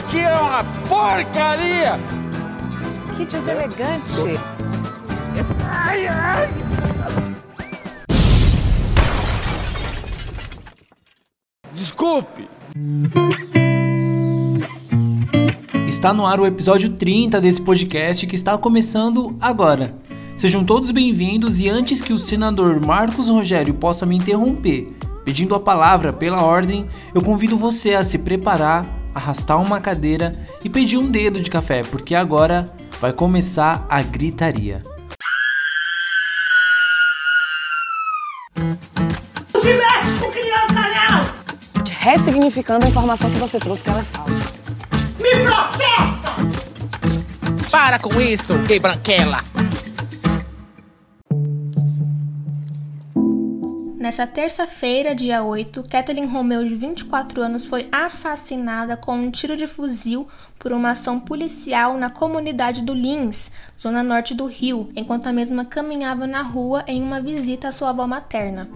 aqui é uma porcaria! Que deselegante! Ai, ai! Desculpe! Está no ar o episódio 30 desse podcast que está começando agora. Sejam todos bem-vindos e antes que o senador Marcos Rogério possa me interromper pedindo a palavra pela ordem, eu convido você a se preparar, arrastar uma cadeira e pedir um dedo de café, porque agora vai começar a gritaria. Ressignificando a informação que você trouxe que ela é falsa. Me processa! Para com isso, gay branquela! Nessa terça-feira, dia 8, Kathleen Romeu, de 24 anos, foi assassinada com um tiro de fuzil por uma ação policial na comunidade do Lins, zona norte do Rio, enquanto a mesma caminhava na rua em uma visita à sua avó materna.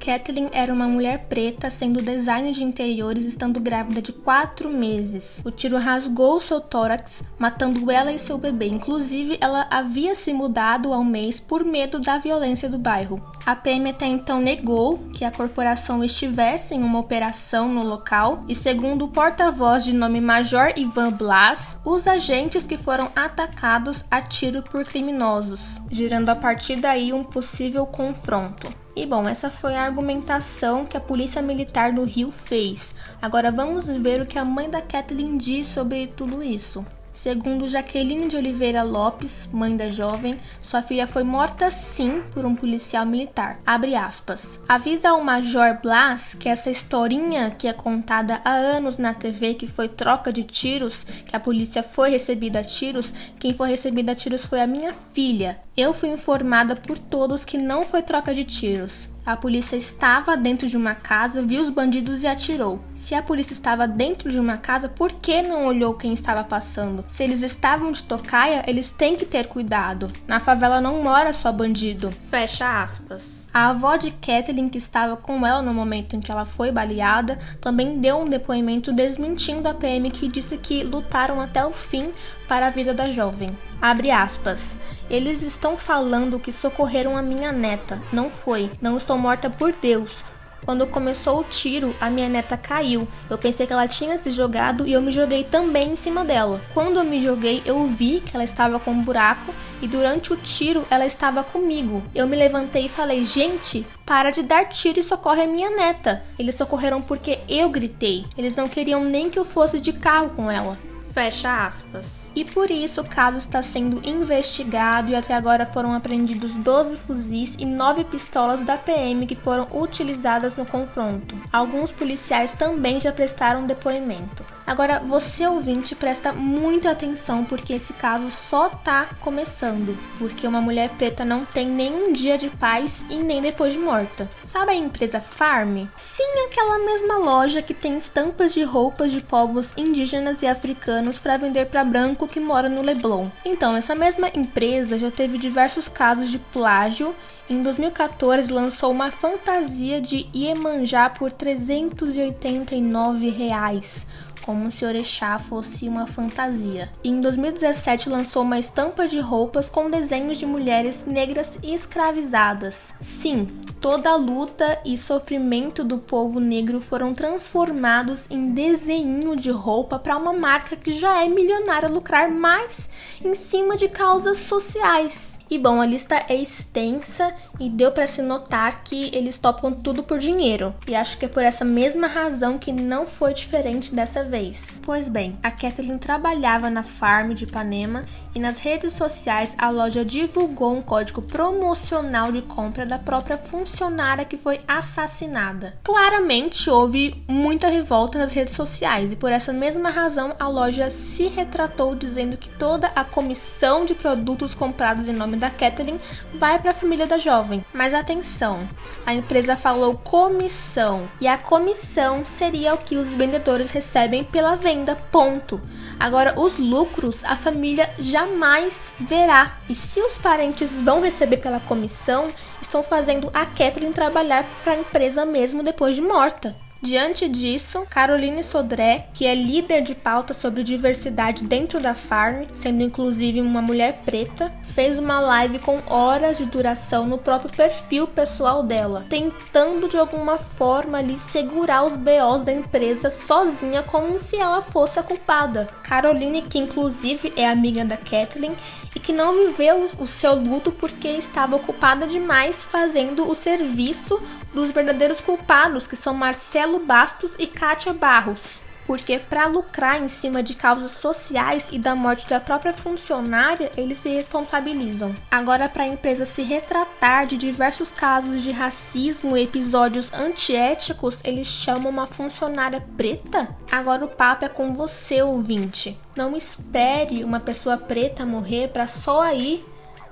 Kathleen era uma mulher preta, sendo designer de interiores, estando grávida de quatro meses. O tiro rasgou seu tórax, matando ela e seu bebê. Inclusive, ela havia se mudado ao mês por medo da violência do bairro. A PM até então negou que a corporação estivesse em uma operação no local e, segundo o porta-voz de nome Major Ivan Blas, os agentes que foram atacados a tiro por criminosos, gerando a partir daí um possível confronto. E bom, essa foi a argumentação que a Polícia Militar do Rio fez. Agora vamos ver o que a mãe da Kathleen diz sobre tudo isso. Segundo Jaqueline de Oliveira Lopes, mãe da jovem, sua filha foi morta sim por um policial militar. Abre aspas. Avisa ao Major Blas que essa historinha que é contada há anos na TV que foi troca de tiros, que a polícia foi recebida a tiros, quem foi recebida a tiros foi a minha filha. Eu fui informada por todos que não foi troca de tiros. A polícia estava dentro de uma casa, viu os bandidos e atirou. Se a polícia estava dentro de uma casa, por que não olhou quem estava passando? Se eles estavam de tocaia, eles têm que ter cuidado. Na favela não mora só bandido. Fecha aspas. A avó de Kathleen, que estava com ela no momento em que ela foi baleada, também deu um depoimento desmentindo a PM que disse que lutaram até o fim para a vida da jovem. Abre aspas. Eles estão falando que socorreram a minha neta. Não foi. Não estou morta por Deus. Quando começou o tiro, a minha neta caiu. Eu pensei que ela tinha se jogado e eu me joguei também em cima dela. Quando eu me joguei, eu vi que ela estava com um buraco e durante o tiro ela estava comigo. Eu me levantei e falei: "Gente, para de dar tiro e socorre a minha neta". Eles socorreram porque eu gritei. Eles não queriam nem que eu fosse de carro com ela. Fecha aspas. E por isso o caso está sendo investigado e até agora foram apreendidos 12 fuzis e 9 pistolas da PM que foram utilizadas no confronto. Alguns policiais também já prestaram depoimento. Agora, você ouvinte, presta muita atenção porque esse caso só tá começando. Porque uma mulher preta não tem nenhum dia de paz e nem depois de morta. Sabe a empresa Farm? Sim, aquela mesma loja que tem estampas de roupas de povos indígenas e africanos para vender para branco que mora no Leblon. Então, essa mesma empresa já teve diversos casos de plágio em 2014 lançou uma fantasia de Iemanjá por 389 reais, como se Orixá fosse uma fantasia. Em 2017 lançou uma estampa de roupas com desenhos de mulheres negras escravizadas. Sim, toda a luta e sofrimento do povo negro foram transformados em desenho de roupa para uma marca que já é milionária lucrar mais em cima de causas sociais. E bom, a lista é extensa e deu para se notar que eles topam tudo por dinheiro. E acho que é por essa mesma razão que não foi diferente dessa vez. Pois bem, a Kathleen trabalhava na farm de Ipanema e nas redes sociais a loja divulgou um código promocional de compra da própria funcionária que foi assassinada. Claramente houve muita revolta nas redes sociais e por essa mesma razão a loja se retratou dizendo que toda a comissão de produtos comprados em nome da Kathleen vai para a família da jovem. Mas atenção, a empresa falou comissão e a comissão seria o que os vendedores recebem pela venda, ponto. Agora, os lucros a família jamais verá. E se os parentes vão receber pela comissão, estão fazendo a Kathleen trabalhar para a empresa mesmo depois de morta. Diante disso, Caroline Sodré, que é líder de pauta sobre diversidade dentro da Farm, sendo inclusive uma mulher preta, fez uma live com horas de duração no próprio perfil pessoal dela, tentando de alguma forma ali segurar os BOs da empresa sozinha como se ela fosse a culpada. Caroline, que inclusive é amiga da Kathleen e que não viveu o seu luto porque estava ocupada demais fazendo o serviço dos verdadeiros culpados, que são Marcelo Bastos e Kátia Barros porque para lucrar em cima de causas sociais e da morte da própria funcionária, eles se responsabilizam. Agora, para a empresa se retratar de diversos casos de racismo e episódios antiéticos, eles chamam uma funcionária preta? Agora o papo é com você, ouvinte. Não espere uma pessoa preta morrer para só aí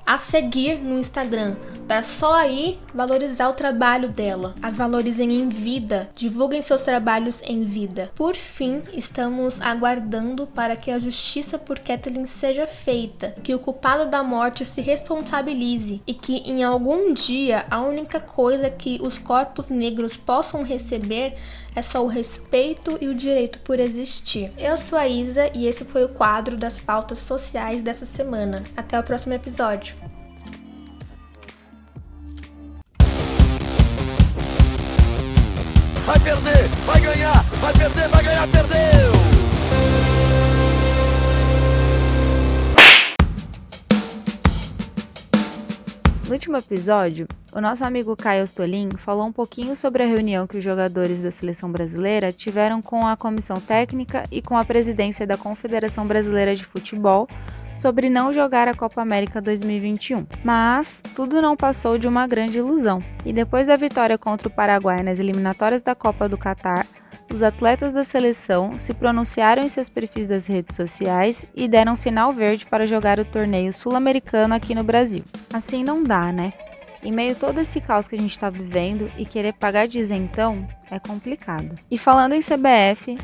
a seguir no Instagram, para só aí valorizar o trabalho dela. As valorizem em vida, divulguem seus trabalhos em vida. Por fim, estamos aguardando para que a justiça por Kathleen seja feita, que o culpado da morte se responsabilize e que em algum dia a única coisa que os corpos negros possam receber é só o respeito e o direito por existir. Eu sou a Isa e esse foi o quadro das pautas sociais dessa semana. Até o próximo episódio. Vai perder, vai ganhar, vai perder, vai ganhar, perdeu! No último episódio, o nosso amigo Caio Ostolin falou um pouquinho sobre a reunião que os jogadores da seleção brasileira tiveram com a comissão técnica e com a presidência da Confederação Brasileira de Futebol sobre não jogar a Copa América 2021. Mas tudo não passou de uma grande ilusão. E depois da vitória contra o Paraguai nas eliminatórias da Copa do Catar, os atletas da seleção se pronunciaram em seus perfis das redes sociais e deram sinal verde para jogar o torneio sul-americano aqui no Brasil. Assim não dá, né? Em meio a todo esse caos que a gente está vivendo e querer pagar de isentão é complicado. E falando em CBF,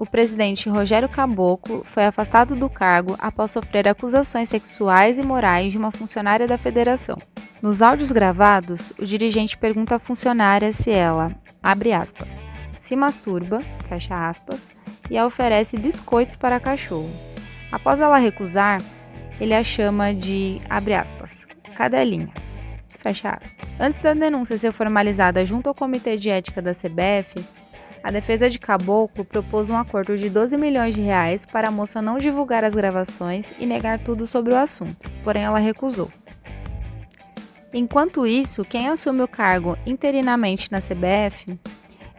o presidente Rogério Caboclo foi afastado do cargo após sofrer acusações sexuais e morais de uma funcionária da federação. Nos áudios gravados, o dirigente pergunta à funcionária se ela, abre aspas, se masturba, fecha aspas, e a oferece biscoitos para cachorro. Após ela recusar, ele a chama de, abre aspas, cadelinha, fecha aspas. Antes da denúncia ser formalizada junto ao Comitê de Ética da CBF, a defesa de Caboclo propôs um acordo de 12 milhões de reais para a moça não divulgar as gravações e negar tudo sobre o assunto, porém ela recusou. Enquanto isso, quem assume o cargo interinamente na CBF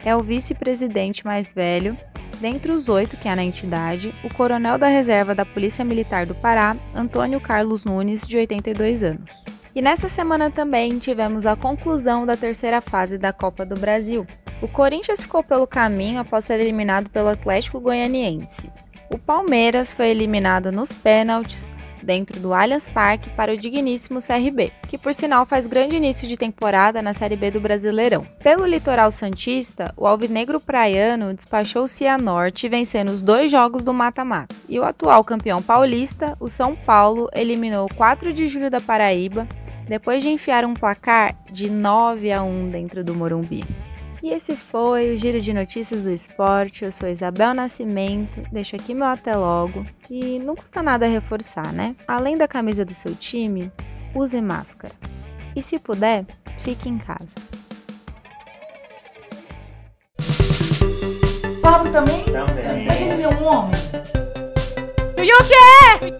é o vice-presidente mais velho, dentre os oito que há na entidade, o coronel da reserva da Polícia Militar do Pará, Antônio Carlos Nunes, de 82 anos. E nessa semana também tivemos a conclusão da terceira fase da Copa do Brasil. O Corinthians ficou pelo caminho após ser eliminado pelo Atlético Goianiense. O Palmeiras foi eliminado nos pênaltis dentro do Allianz Parque para o digníssimo CRB, que por sinal faz grande início de temporada na Série B do Brasileirão. Pelo litoral santista, o alvinegro praiano despachou o Cianorte vencendo os dois jogos do mata-mata. E o atual campeão paulista, o São Paulo, eliminou o 4 de julho da Paraíba depois de enfiar um placar de 9 a 1 dentro do Morumbi. E esse foi o Giro de Notícias do Esporte. Eu sou Isabel Nascimento, deixo aqui meu até logo. E não custa nada reforçar, né? Além da camisa do seu time, use máscara. E se puder, fique em casa. Pablo também? Também. Mas ele é um homem. E o quê?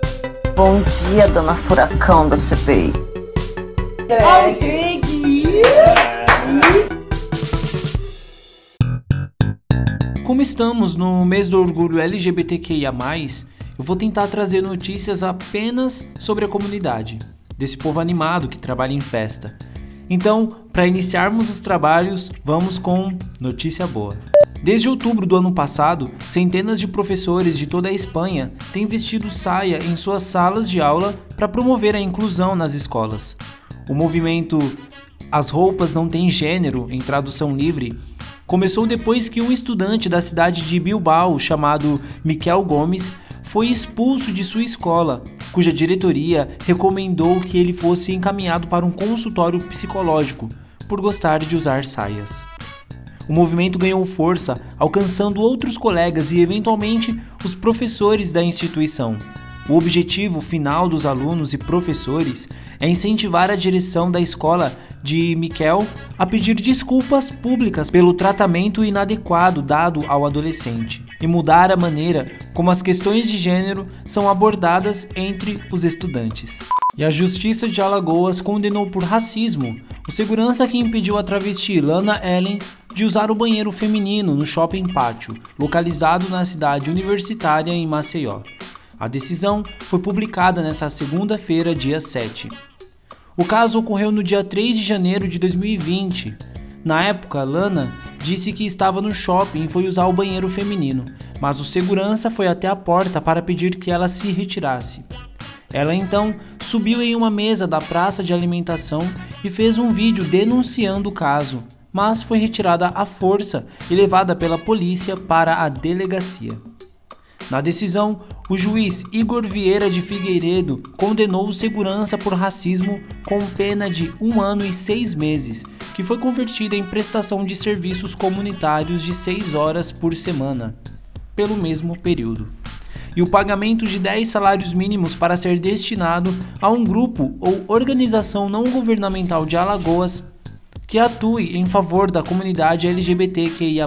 Bom dia, dona Furacão da CPI. Greg. Como estamos no mês do orgulho LGBTQIA, eu vou tentar trazer notícias apenas sobre a comunidade, desse povo animado que trabalha em festa. Então, para iniciarmos os trabalhos, vamos com notícia boa. Desde outubro do ano passado, centenas de professores de toda a Espanha têm vestido saia em suas salas de aula para promover a inclusão nas escolas. O movimento As Roupas Não Têm Gênero, em tradução livre, começou depois que um estudante da cidade de Bilbao, chamado Miquel Gomes, foi expulso de sua escola, cuja diretoria recomendou que ele fosse encaminhado para um consultório psicológico por gostar de usar saias. O movimento ganhou força, alcançando outros colegas e, eventualmente, os professores da instituição. O objetivo final dos alunos e professores é incentivar a direção da escola de Miquel a pedir desculpas públicas pelo tratamento inadequado dado ao adolescente e mudar a maneira como as questões de gênero são abordadas entre os estudantes. E a Justiça de Alagoas condenou por racismo o segurança que impediu a travesti Lana Ellen de usar o banheiro feminino no shopping pátio, localizado na cidade universitária em Maceió. A decisão foi publicada nesta segunda-feira, dia 7. O caso ocorreu no dia 3 de janeiro de 2020. Na época, Lana disse que estava no shopping e foi usar o banheiro feminino, mas o segurança foi até a porta para pedir que ela se retirasse. Ela então subiu em uma mesa da praça de alimentação e fez um vídeo denunciando o caso, mas foi retirada à força e levada pela polícia para a delegacia. Na decisão, o juiz Igor Vieira de Figueiredo condenou o segurança por racismo com pena de um ano e seis meses, que foi convertida em prestação de serviços comunitários de seis horas por semana, pelo mesmo período. E o pagamento de 10 salários mínimos para ser destinado a um grupo ou organização não governamental de Alagoas que atue em favor da comunidade LGBTQIA.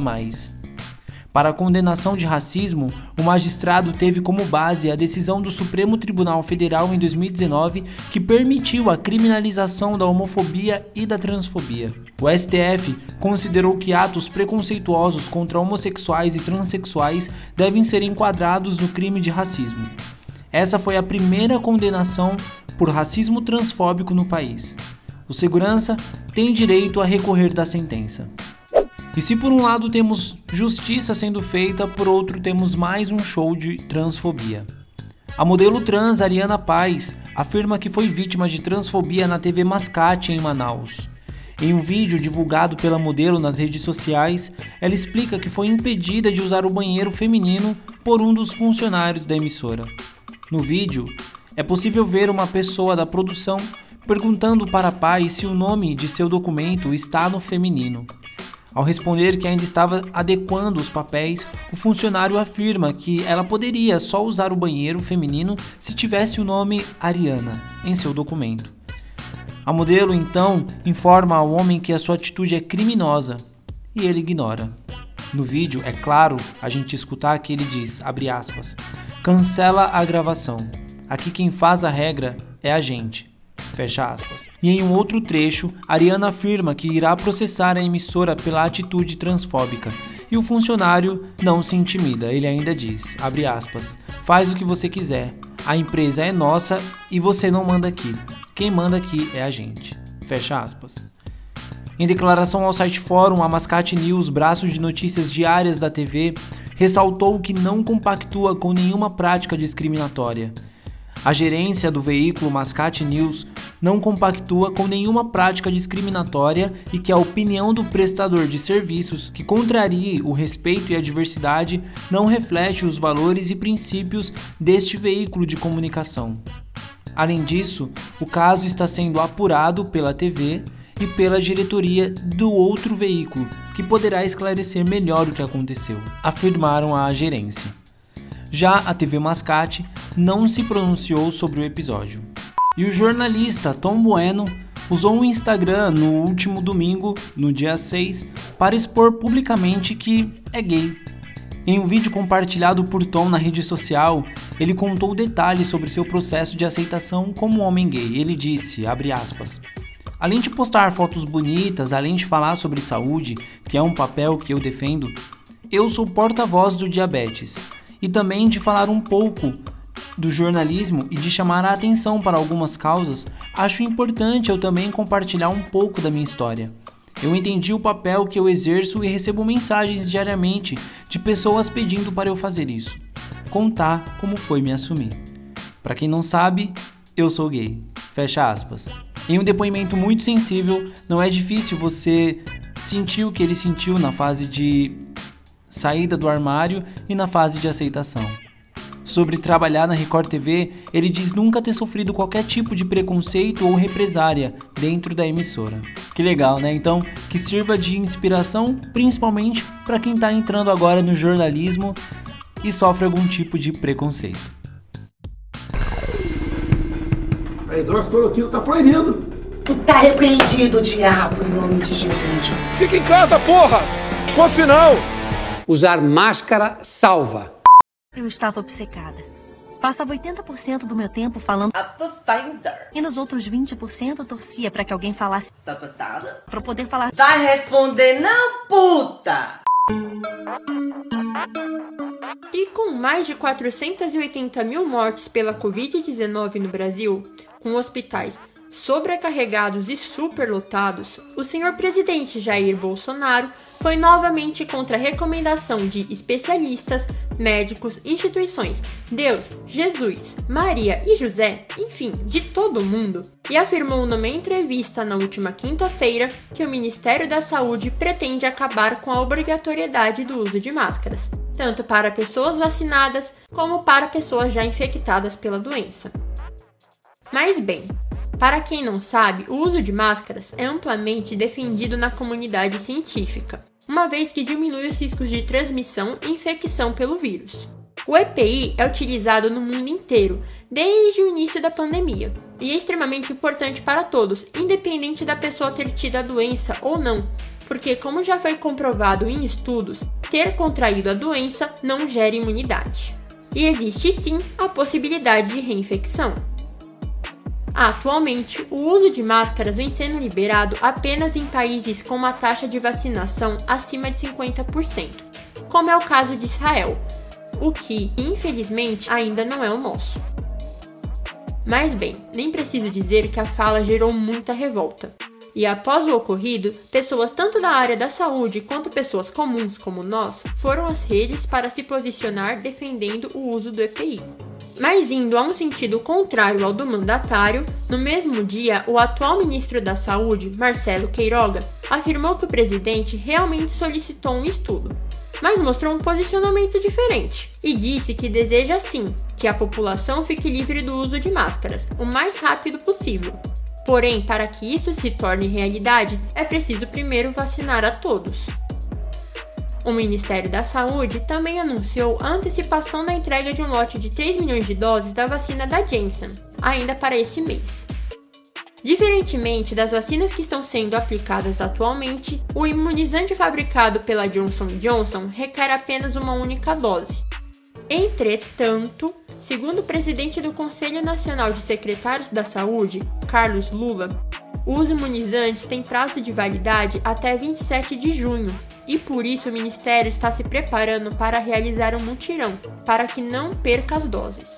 Para a condenação de racismo, o magistrado teve como base a decisão do Supremo Tribunal Federal em 2019 que permitiu a criminalização da homofobia e da transfobia. O STF considerou que atos preconceituosos contra homossexuais e transexuais devem ser enquadrados no crime de racismo. Essa foi a primeira condenação por racismo transfóbico no país. O segurança tem direito a recorrer da sentença. E se por um lado temos justiça sendo feita, por outro temos mais um show de transfobia. A modelo trans Ariana Paz afirma que foi vítima de transfobia na TV Mascate em Manaus. Em um vídeo divulgado pela modelo nas redes sociais, ela explica que foi impedida de usar o banheiro feminino por um dos funcionários da emissora. No vídeo, é possível ver uma pessoa da produção perguntando para a Paz se o nome de seu documento está no feminino. Ao responder que ainda estava adequando os papéis, o funcionário afirma que ela poderia só usar o banheiro feminino se tivesse o nome Ariana em seu documento. A modelo então informa ao homem que a sua atitude é criminosa e ele ignora. No vídeo, é claro a gente escutar que ele diz, abre aspas, cancela a gravação. Aqui quem faz a regra é a gente. Fecha aspas. E em um outro trecho, Ariana afirma que irá processar a emissora pela atitude transfóbica. E o funcionário não se intimida, ele ainda diz, abre aspas, faz o que você quiser, a empresa é nossa e você não manda aqui. Quem manda aqui é a gente. Fecha aspas. Em declaração ao site Fórum, a Mascate News, braço de notícias diárias da TV, ressaltou que não compactua com nenhuma prática discriminatória. A gerência do veículo Mascate News não compactua com nenhuma prática discriminatória e que a opinião do prestador de serviços que contrarie o respeito e a diversidade não reflete os valores e princípios deste veículo de comunicação. Além disso, o caso está sendo apurado pela TV e pela diretoria do outro veículo, que poderá esclarecer melhor o que aconteceu, afirmaram a gerência. Já a TV Mascate não se pronunciou sobre o episódio. E o jornalista Tom Bueno usou o Instagram no último domingo, no dia 6, para expor publicamente que é gay. Em um vídeo compartilhado por Tom na rede social, ele contou detalhes sobre seu processo de aceitação como homem gay. Ele disse, aspas, Além de postar fotos bonitas, além de falar sobre saúde, que é um papel que eu defendo, eu sou porta-voz do diabetes e também de falar um pouco do jornalismo e de chamar a atenção para algumas causas, acho importante eu também compartilhar um pouco da minha história. Eu entendi o papel que eu exerço e recebo mensagens diariamente de pessoas pedindo para eu fazer isso. Contar como foi me assumir. Para quem não sabe, eu sou gay. Fecha aspas. Em um depoimento muito sensível, não é difícil você sentir o que ele sentiu na fase de saída do armário e na fase de aceitação. Sobre trabalhar na Record TV, ele diz nunca ter sofrido qualquer tipo de preconceito ou represária dentro da emissora. Que legal, né? Então, que sirva de inspiração, principalmente para quem está entrando agora no jornalismo e sofre algum tipo de preconceito. A hidroxicloroquina tá proibido. Tu tá repreendido, diabo, em nome de Jesus. Fica em casa, porra! Ponto final! Usar máscara salva. Eu estava obcecada. Passava 80% do meu tempo falando e nos outros 20% eu torcia para que alguém falasse Tá passada? para poder falar Vai responder não, puta! E com mais de 480 mil mortes pela Covid-19 no Brasil, com hospitais sobrecarregados e superlotados, o senhor presidente Jair Bolsonaro foi novamente contra a recomendação de especialistas, médicos, instituições, Deus, Jesus, Maria e José, enfim, de todo mundo, e afirmou numa entrevista na última quinta-feira que o Ministério da Saúde pretende acabar com a obrigatoriedade do uso de máscaras, tanto para pessoas vacinadas como para pessoas já infectadas pela doença. Mas bem, para quem não sabe, o uso de máscaras é amplamente defendido na comunidade científica, uma vez que diminui os riscos de transmissão e infecção pelo vírus. O EPI é utilizado no mundo inteiro desde o início da pandemia e é extremamente importante para todos, independente da pessoa ter tido a doença ou não, porque, como já foi comprovado em estudos, ter contraído a doença não gera imunidade. E existe sim a possibilidade de reinfecção. Atualmente, o uso de máscaras vem sendo liberado apenas em países com uma taxa de vacinação acima de 50%, como é o caso de Israel, o que, infelizmente, ainda não é o nosso. Mas bem, nem preciso dizer que a fala gerou muita revolta. E após o ocorrido, pessoas tanto da área da saúde quanto pessoas comuns como nós foram às redes para se posicionar defendendo o uso do EPI. Mas indo a um sentido contrário ao do mandatário, no mesmo dia, o atual ministro da Saúde, Marcelo Queiroga, afirmou que o presidente realmente solicitou um estudo, mas mostrou um posicionamento diferente e disse que deseja sim que a população fique livre do uso de máscaras o mais rápido possível. Porém, para que isso se torne realidade, é preciso primeiro vacinar a todos. O Ministério da Saúde também anunciou a antecipação da entrega de um lote de 3 milhões de doses da vacina da Janssen, ainda para esse mês. Diferentemente das vacinas que estão sendo aplicadas atualmente, o imunizante fabricado pela Johnson Johnson requer apenas uma única dose. Entretanto, segundo o presidente do Conselho Nacional de Secretários da Saúde, Carlos Lula, os imunizantes têm prazo de validade até 27 de junho e por isso o Ministério está se preparando para realizar um mutirão para que não perca as doses.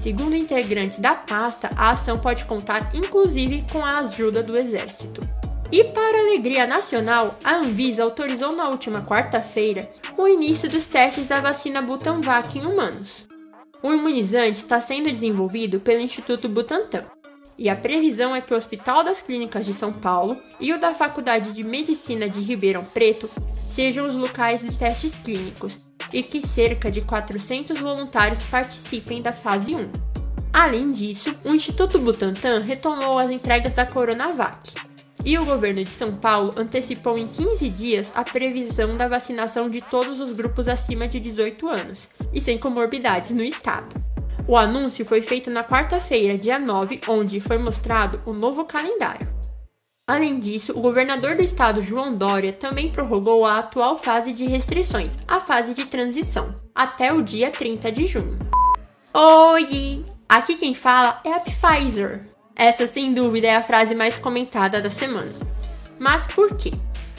Segundo integrantes da pasta, a ação pode contar inclusive com a ajuda do Exército. E para alegria nacional, a Anvisa autorizou na última quarta-feira o início dos testes da vacina Butanvac em humanos. O imunizante está sendo desenvolvido pelo Instituto Butantan, e a previsão é que o Hospital das Clínicas de São Paulo e o da Faculdade de Medicina de Ribeirão Preto sejam os locais de testes clínicos e que cerca de 400 voluntários participem da fase 1. Além disso, o Instituto Butantan retomou as entregas da Coronavac. E o governo de São Paulo antecipou em 15 dias a previsão da vacinação de todos os grupos acima de 18 anos e sem comorbidades no estado. O anúncio foi feito na quarta-feira, dia 9, onde foi mostrado o novo calendário. Além disso, o governador do estado, João Dória, também prorrogou a atual fase de restrições, a fase de transição, até o dia 30 de junho. Oi! Aqui quem fala é a Pfizer. Essa, sem dúvida, é a frase mais comentada da semana. Mas por quê?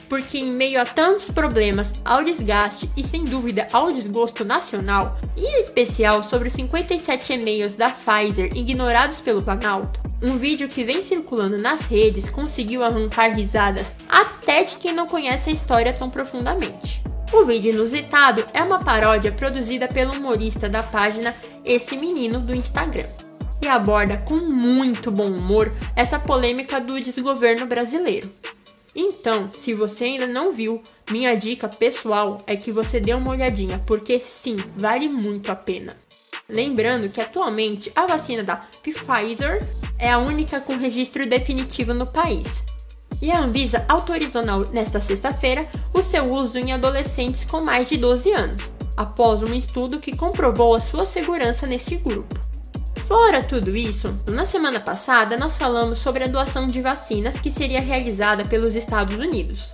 Porque, em meio a tantos problemas, ao desgaste e, sem dúvida, ao desgosto nacional, em especial sobre os 57 e-mails da Pfizer ignorados pelo Planalto, um vídeo que vem circulando nas redes conseguiu arrancar risadas até de quem não conhece a história tão profundamente. O vídeo inusitado é uma paródia produzida pelo humorista da página Esse Menino do Instagram e aborda com muito bom humor essa polêmica do desgoverno brasileiro. Então, se você ainda não viu, minha dica pessoal é que você dê uma olhadinha, porque sim, vale muito a pena. Lembrando que atualmente a vacina da Pfizer é a única com registro definitivo no país. E a Anvisa autorizou nesta sexta-feira o seu uso em adolescentes com mais de 12 anos, após um estudo que comprovou a sua segurança nesse grupo. Fora tudo isso, na semana passada nós falamos sobre a doação de vacinas que seria realizada pelos Estados Unidos.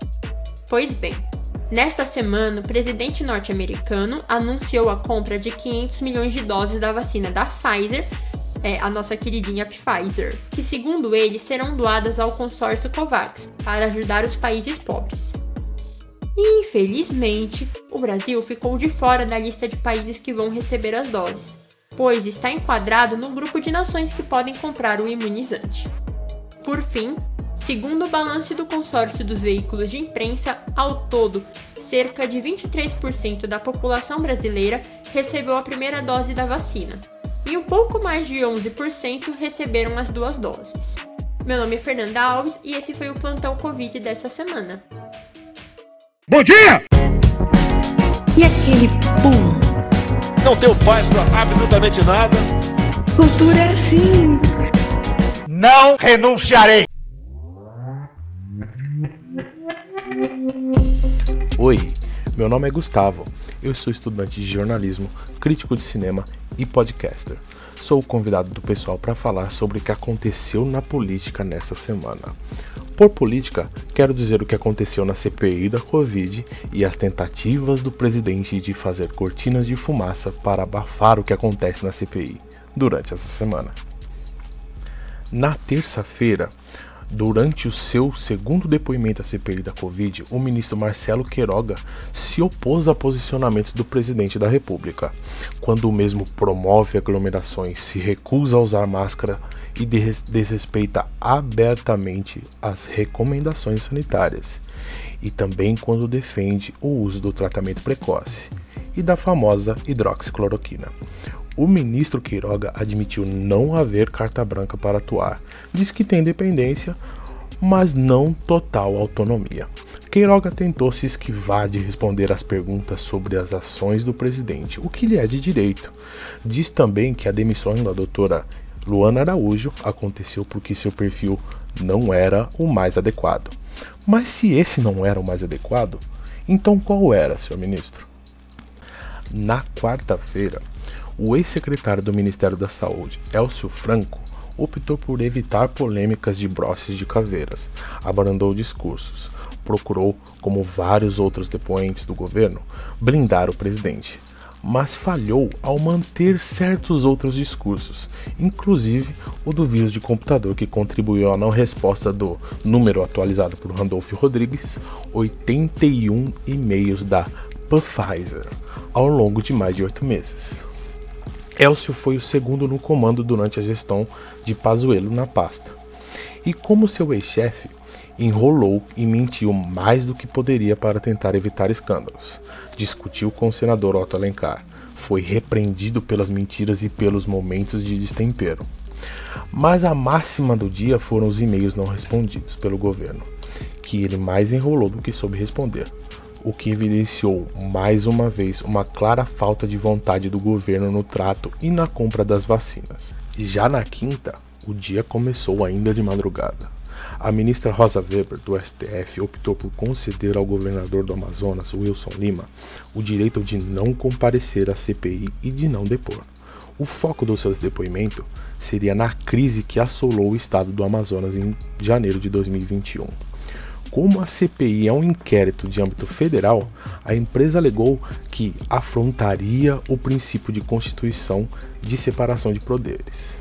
Pois bem, nesta semana o presidente norte-americano anunciou a compra de 500 milhões de doses da vacina da Pfizer, é, a nossa queridinha Pfizer, que segundo ele serão doadas ao consórcio COVAX para ajudar os países pobres. Infelizmente, o Brasil ficou de fora da lista de países que vão receber as doses pois está enquadrado no grupo de nações que podem comprar o imunizante. Por fim, segundo o balanço do consórcio dos veículos de imprensa, ao todo, cerca de 23% da população brasileira recebeu a primeira dose da vacina, e um pouco mais de 11% receberam as duas doses. Meu nome é Fernanda Alves e esse foi o plantão Covid dessa semana. Bom dia! E aquele pum? Não tenho paz para absolutamente nada. Cultura é assim. Não renunciarei. Oi, meu nome é Gustavo. Eu sou estudante de jornalismo, crítico de cinema e podcaster. Sou o convidado do pessoal para falar sobre o que aconteceu na política nessa semana. Por política, quero dizer o que aconteceu na CPI da Covid e as tentativas do presidente de fazer cortinas de fumaça para abafar o que acontece na CPI durante essa semana. Na terça-feira, Durante o seu segundo depoimento à CPI da Covid, o ministro Marcelo Queiroga se opôs a posicionamentos do presidente da República, quando o mesmo promove aglomerações, se recusa a usar máscara e desrespeita abertamente as recomendações sanitárias, e também quando defende o uso do tratamento precoce e da famosa hidroxicloroquina. O ministro Queiroga admitiu não haver carta branca para atuar. Diz que tem dependência, mas não total autonomia. Queiroga tentou se esquivar de responder às perguntas sobre as ações do presidente, o que lhe é de direito. Diz também que a demissão da doutora Luana Araújo aconteceu porque seu perfil não era o mais adequado. Mas se esse não era o mais adequado, então qual era, senhor ministro? Na quarta-feira, o ex-secretário do Ministério da Saúde, Elcio Franco, optou por evitar polêmicas de broches de caveiras, abrandou discursos, procurou, como vários outros depoentes do governo, blindar o presidente, mas falhou ao manter certos outros discursos, inclusive o do vírus de computador que contribuiu à não resposta do número atualizado por Randolph Rodrigues, 81 e-mails da Pfizer, ao longo de mais de oito meses. Elcio foi o segundo no comando durante a gestão de Pazuello na pasta. E como seu ex-chefe, enrolou e mentiu mais do que poderia para tentar evitar escândalos. Discutiu com o senador Otto Alencar. Foi repreendido pelas mentiras e pelos momentos de destempero. Mas a máxima do dia foram os e-mails não respondidos pelo governo, que ele mais enrolou do que soube responder o que evidenciou mais uma vez uma clara falta de vontade do governo no trato e na compra das vacinas. Já na quinta, o dia começou ainda de madrugada. A ministra Rosa Weber, do STF, optou por conceder ao governador do Amazonas, Wilson Lima, o direito de não comparecer à CPI e de não depor. O foco do seu depoimento seria na crise que assolou o estado do Amazonas em janeiro de 2021. Como a CPI é um inquérito de âmbito federal, a empresa alegou que afrontaria o princípio de constituição de separação de poderes.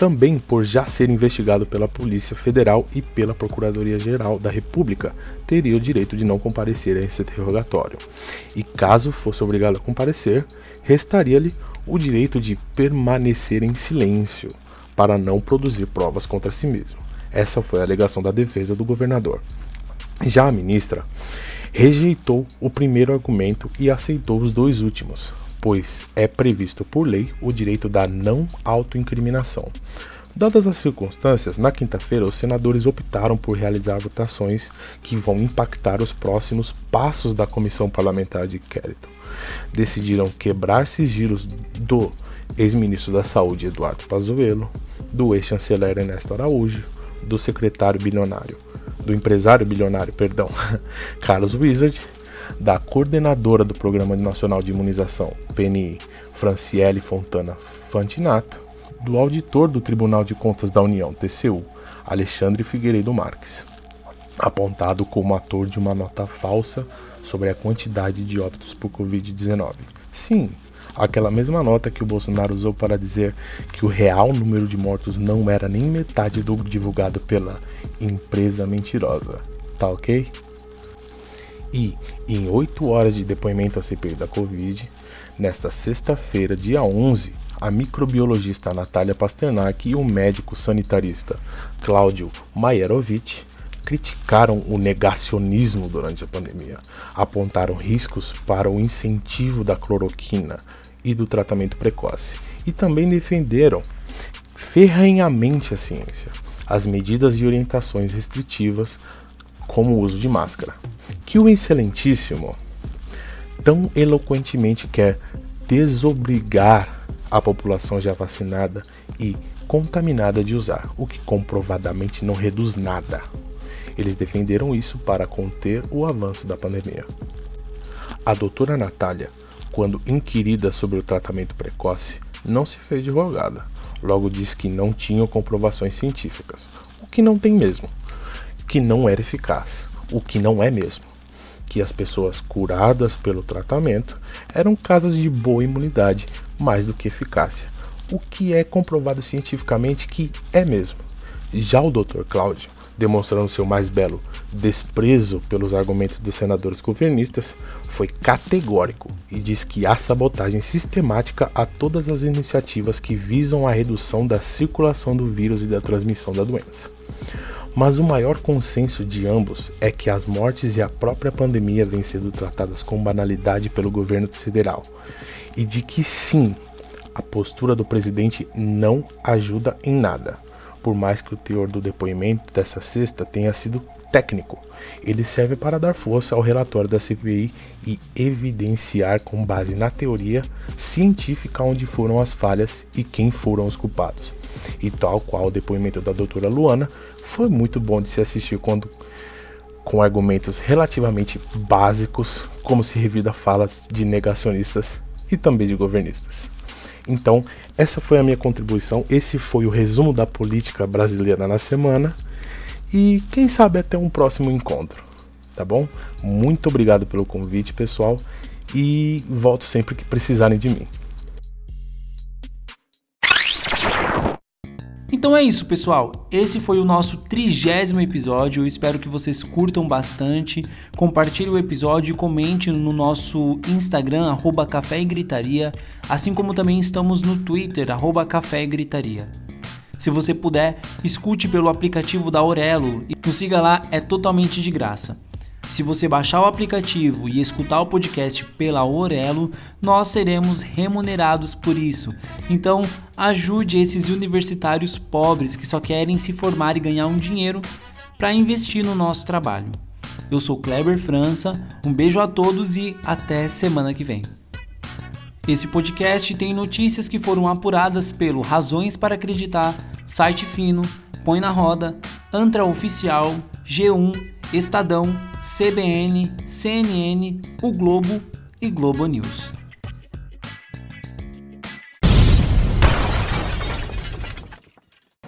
Também por já ser investigado pela Polícia Federal e pela Procuradoria-Geral da República, teria o direito de não comparecer a esse interrogatório. E caso fosse obrigado a comparecer, restaria-lhe o direito de permanecer em silêncio para não produzir provas contra si mesmo. Essa foi a alegação da defesa do governador. Já a ministra rejeitou o primeiro argumento e aceitou os dois últimos, pois é previsto por lei o direito da não autoincriminação. Dadas as circunstâncias, na quinta-feira os senadores optaram por realizar votações que vão impactar os próximos passos da comissão parlamentar de inquérito. Decidiram quebrar sigilos do ex-ministro da Saúde Eduardo Pazuello, do ex-chanceler Ernesto Araújo, do secretário bilionário do empresário bilionário, perdão, Carlos Wizard, da coordenadora do Programa Nacional de Imunização, PNI, Franciele Fontana Fantinato, do auditor do Tribunal de Contas da União, TCU, Alexandre Figueiredo Marques, apontado como ator de uma nota falsa sobre a quantidade de óbitos por Covid-19. Sim, aquela mesma nota que o Bolsonaro usou para dizer que o real número de mortos não era nem metade do divulgado pela empresa mentirosa. Tá ok? E, em 8 horas de depoimento à CPI da Covid, nesta sexta-feira, dia 11, a microbiologista Natália Pasternak e o médico sanitarista Cláudio Maierovic criticaram o negacionismo durante a pandemia, apontaram riscos para o incentivo da cloroquina e do tratamento precoce e também defenderam ferrenhamente a ciência, as medidas e orientações restritivas, como o uso de máscara, que o excelentíssimo tão eloquentemente quer desobrigar a população já vacinada e contaminada de usar, o que comprovadamente não reduz nada. Eles defenderam isso para conter o avanço da pandemia. A doutora Natália, quando inquirida sobre o tratamento precoce, não se fez de rogada. Logo disse que não tinham comprovações científicas, o que não tem mesmo, que não era eficaz, o que não é mesmo, que as pessoas curadas pelo tratamento eram casos de boa imunidade mais do que eficácia, o que é comprovado cientificamente que é mesmo. Já o Dr. Cláudio, demonstrando seu mais belo desprezo pelos argumentos dos senadores governistas, foi categórico e diz que há sabotagem sistemática a todas as iniciativas que visam a redução da circulação do vírus e da transmissão da doença. Mas o maior consenso de ambos é que as mortes e a própria pandemia vêm sendo tratadas com banalidade pelo governo federal e de que sim, a postura do presidente não ajuda em nada. Por mais que o teor do depoimento dessa sexta tenha sido técnico, ele serve para dar força ao relatório da CPI e evidenciar com base na teoria científica onde foram as falhas e quem foram os culpados. E tal qual o depoimento da doutora Luana, foi muito bom de se assistir quando com argumentos relativamente básicos, como se revida falas de negacionistas e também de governistas. Então, essa foi a minha contribuição. Esse foi o resumo da política brasileira na semana. E quem sabe até um próximo encontro, tá bom? Muito obrigado pelo convite, pessoal. E volto sempre que precisarem de mim. Então é isso, pessoal. Esse foi o nosso trigésimo episódio. Eu espero que vocês curtam bastante. Compartilhe o episódio e comente no nosso Instagram, arroba Café e Gritaria, assim como também estamos no Twitter, arroba Café e Gritaria. Se você puder, escute pelo aplicativo da Aurelo e nos siga lá, é totalmente de graça. Se você baixar o aplicativo e escutar o podcast pela Orelo, nós seremos remunerados por isso. Então, ajude esses universitários pobres que só querem se formar e ganhar um dinheiro para investir no nosso trabalho. Eu sou Kleber França, um beijo a todos e até semana que vem. Esse podcast tem notícias que foram apuradas pelo Razões para Acreditar, Site Fino, Põe na Roda, Antra Oficial, G1 Estadão, CBN, CNN, O Globo e Globo News.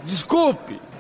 Desculpe!